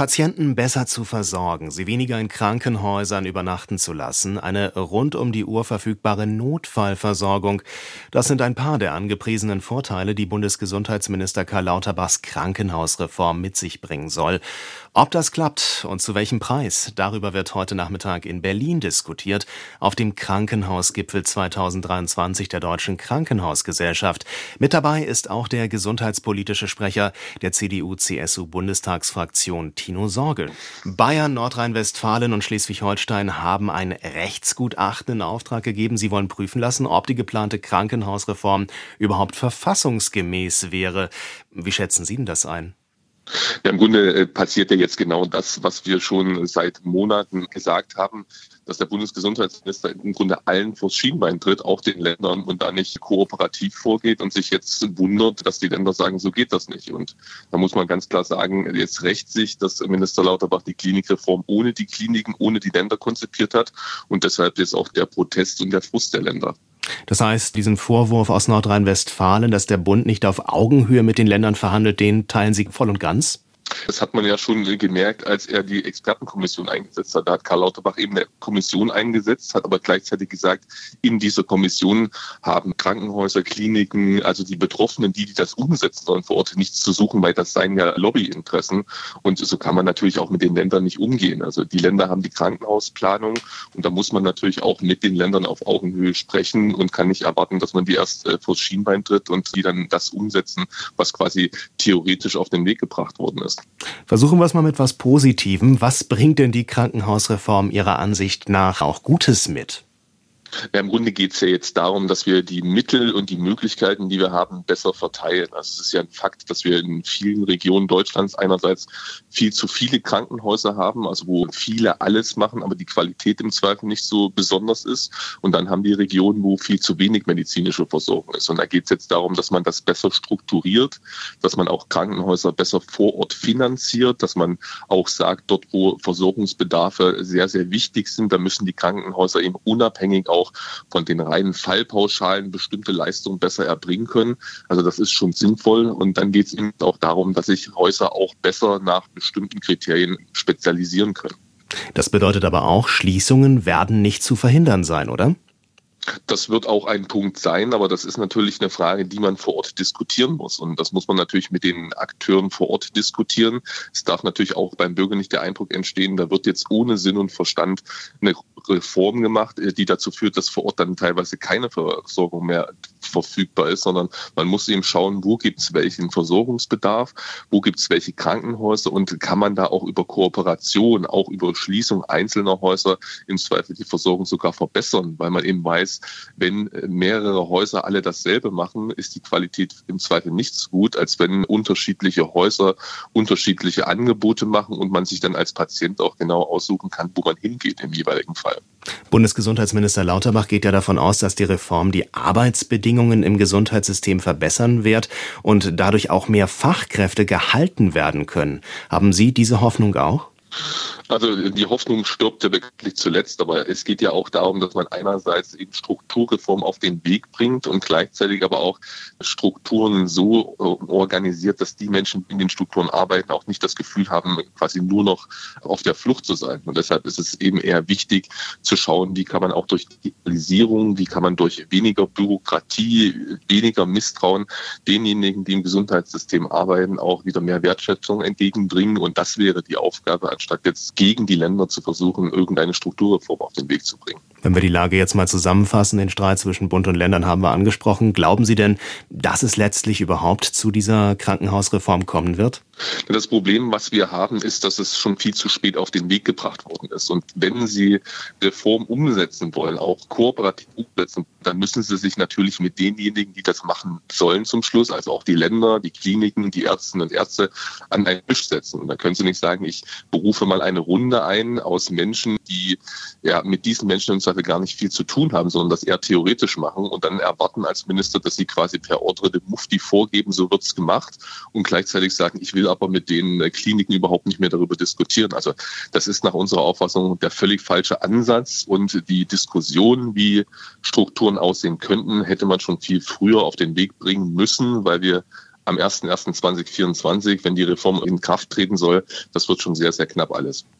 Patienten besser zu versorgen, sie weniger in Krankenhäusern übernachten zu lassen, eine rund um die Uhr verfügbare Notfallversorgung, das sind ein paar der angepriesenen Vorteile, die Bundesgesundheitsminister Karl Lauterbachs Krankenhausreform mit sich bringen soll. Ob das klappt und zu welchem Preis, darüber wird heute Nachmittag in Berlin diskutiert, auf dem Krankenhausgipfel 2023 der Deutschen Krankenhausgesellschaft. Mit dabei ist auch der gesundheitspolitische Sprecher der CDU-CSU-Bundestagsfraktion Tino Sorge. Bayern, Nordrhein-Westfalen und Schleswig-Holstein haben ein Rechtsgutachten in Auftrag gegeben. Sie wollen prüfen lassen, ob die geplante Krankenhausreform überhaupt verfassungsgemäß wäre. Wie schätzen Sie denn das ein? Ja, im Grunde äh, passiert ja jetzt genau das, was wir schon seit Monaten gesagt haben, dass der Bundesgesundheitsminister im Grunde allen vors Schienbein tritt, auch den Ländern und da nicht kooperativ vorgeht und sich jetzt wundert, dass die Länder sagen, so geht das nicht. Und da muss man ganz klar sagen, jetzt rächt sich, dass Minister Lauterbach die Klinikreform ohne die Kliniken, ohne die Länder konzipiert hat und deshalb ist auch der Protest und der Frust der Länder. Das heißt, diesen Vorwurf aus Nordrhein-Westfalen, dass der Bund nicht auf Augenhöhe mit den Ländern verhandelt, den teilen Sie voll und ganz? Das hat man ja schon gemerkt, als er die Expertenkommission eingesetzt hat. Da hat Karl Lauterbach eben eine Kommission eingesetzt, hat aber gleichzeitig gesagt, in dieser Kommission haben Krankenhäuser, Kliniken, also die Betroffenen, die, die das umsetzen sollen vor Ort, nichts zu suchen, weil das seien ja Lobbyinteressen. Und so kann man natürlich auch mit den Ländern nicht umgehen. Also die Länder haben die Krankenhausplanung und da muss man natürlich auch mit den Ländern auf Augenhöhe sprechen und kann nicht erwarten, dass man die erst äh, vors Schienbein tritt und die dann das umsetzen, was quasi theoretisch auf den Weg gebracht worden ist. Versuchen wir es mal mit was Positivem. Was bringt denn die Krankenhausreform Ihrer Ansicht nach auch Gutes mit? Ja, Im Grunde geht es ja jetzt darum, dass wir die Mittel und die Möglichkeiten, die wir haben, besser verteilen. Also es ist ja ein Fakt, dass wir in vielen Regionen Deutschlands einerseits viel zu viele Krankenhäuser haben, also wo viele alles machen, aber die Qualität im Zweifel nicht so besonders ist. Und dann haben wir Regionen, wo viel zu wenig medizinische Versorgung ist. Und da geht es jetzt darum, dass man das besser strukturiert, dass man auch Krankenhäuser besser vor Ort finanziert, dass man auch sagt, dort wo Versorgungsbedarfe sehr, sehr wichtig sind, da müssen die Krankenhäuser eben unabhängig auch auch von den reinen Fallpauschalen bestimmte Leistungen besser erbringen können. Also das ist schon sinnvoll. Und dann geht es eben auch darum, dass sich Häuser auch besser nach bestimmten Kriterien spezialisieren können. Das bedeutet aber auch, Schließungen werden nicht zu verhindern sein, oder? Das wird auch ein Punkt sein, aber das ist natürlich eine Frage, die man vor Ort diskutieren muss. Und das muss man natürlich mit den Akteuren vor Ort diskutieren. Es darf natürlich auch beim Bürger nicht der Eindruck entstehen, da wird jetzt ohne Sinn und Verstand eine Reform gemacht, äh, die dazu führt, dass vor Ort dann teilweise keine Versorgung mehr verfügbar ist, sondern man muss eben schauen, wo gibt es welchen Versorgungsbedarf, wo gibt es welche Krankenhäuser und kann man da auch über Kooperation, auch über Schließung einzelner Häuser im Zweifel die Versorgung sogar verbessern, weil man eben weiß, wenn mehrere Häuser alle dasselbe machen, ist die Qualität im Zweifel nicht so gut, als wenn unterschiedliche Häuser unterschiedliche Angebote machen und man sich dann als Patient auch genau aussuchen kann, wo man hingeht im jeweiligen Fall. Bundesgesundheitsminister Lauterbach geht ja davon aus, dass die Reform die Arbeitsbedingungen im Gesundheitssystem verbessern wird und dadurch auch mehr Fachkräfte gehalten werden können. Haben Sie diese Hoffnung auch? Also die Hoffnung stirbt ja bekanntlich zuletzt, aber es geht ja auch darum, dass man einerseits eben Strukturreform auf den Weg bringt und gleichzeitig aber auch Strukturen so äh, organisiert, dass die Menschen, die in den Strukturen arbeiten, auch nicht das Gefühl haben, quasi nur noch auf der Flucht zu sein. Und deshalb ist es eben eher wichtig zu schauen, wie kann man auch durch Digitalisierung, wie kann man durch weniger Bürokratie, weniger Misstrauen denjenigen, die im Gesundheitssystem arbeiten, auch wieder mehr Wertschätzung entgegenbringen. Und das wäre die Aufgabe, anstatt jetzt gegen die Länder zu versuchen, irgendeine Strukturreform auf den Weg zu bringen. Wenn wir die Lage jetzt mal zusammenfassen, den Streit zwischen Bund und Ländern haben wir angesprochen. Glauben Sie denn, dass es letztlich überhaupt zu dieser Krankenhausreform kommen wird? Das Problem, was wir haben, ist, dass es schon viel zu spät auf den Weg gebracht worden ist. Und wenn Sie Reform umsetzen wollen, auch kooperativ umsetzen, dann müssen Sie sich natürlich mit denjenigen, die das machen sollen zum Schluss, also auch die Länder, die Kliniken, die Ärztinnen und Ärzte, an einen Tisch setzen. Und da können Sie nicht sagen, ich berufe mal eine Runde ein aus Menschen, die ja mit diesen Menschen im Zweifel gar nicht viel zu tun haben, sondern das eher theoretisch machen und dann erwarten als Minister, dass sie quasi per Ordre de Mufti vorgeben, so wird's gemacht und gleichzeitig sagen, ich will aber mit den äh, Kliniken überhaupt nicht mehr darüber diskutieren. Also das ist nach unserer Auffassung der völlig falsche Ansatz und die Diskussion, wie Strukturen aussehen könnten, hätte man schon viel früher auf den Weg bringen müssen, weil wir am 01.01.2024, wenn die Reform in Kraft treten soll, das wird schon sehr, sehr knapp alles.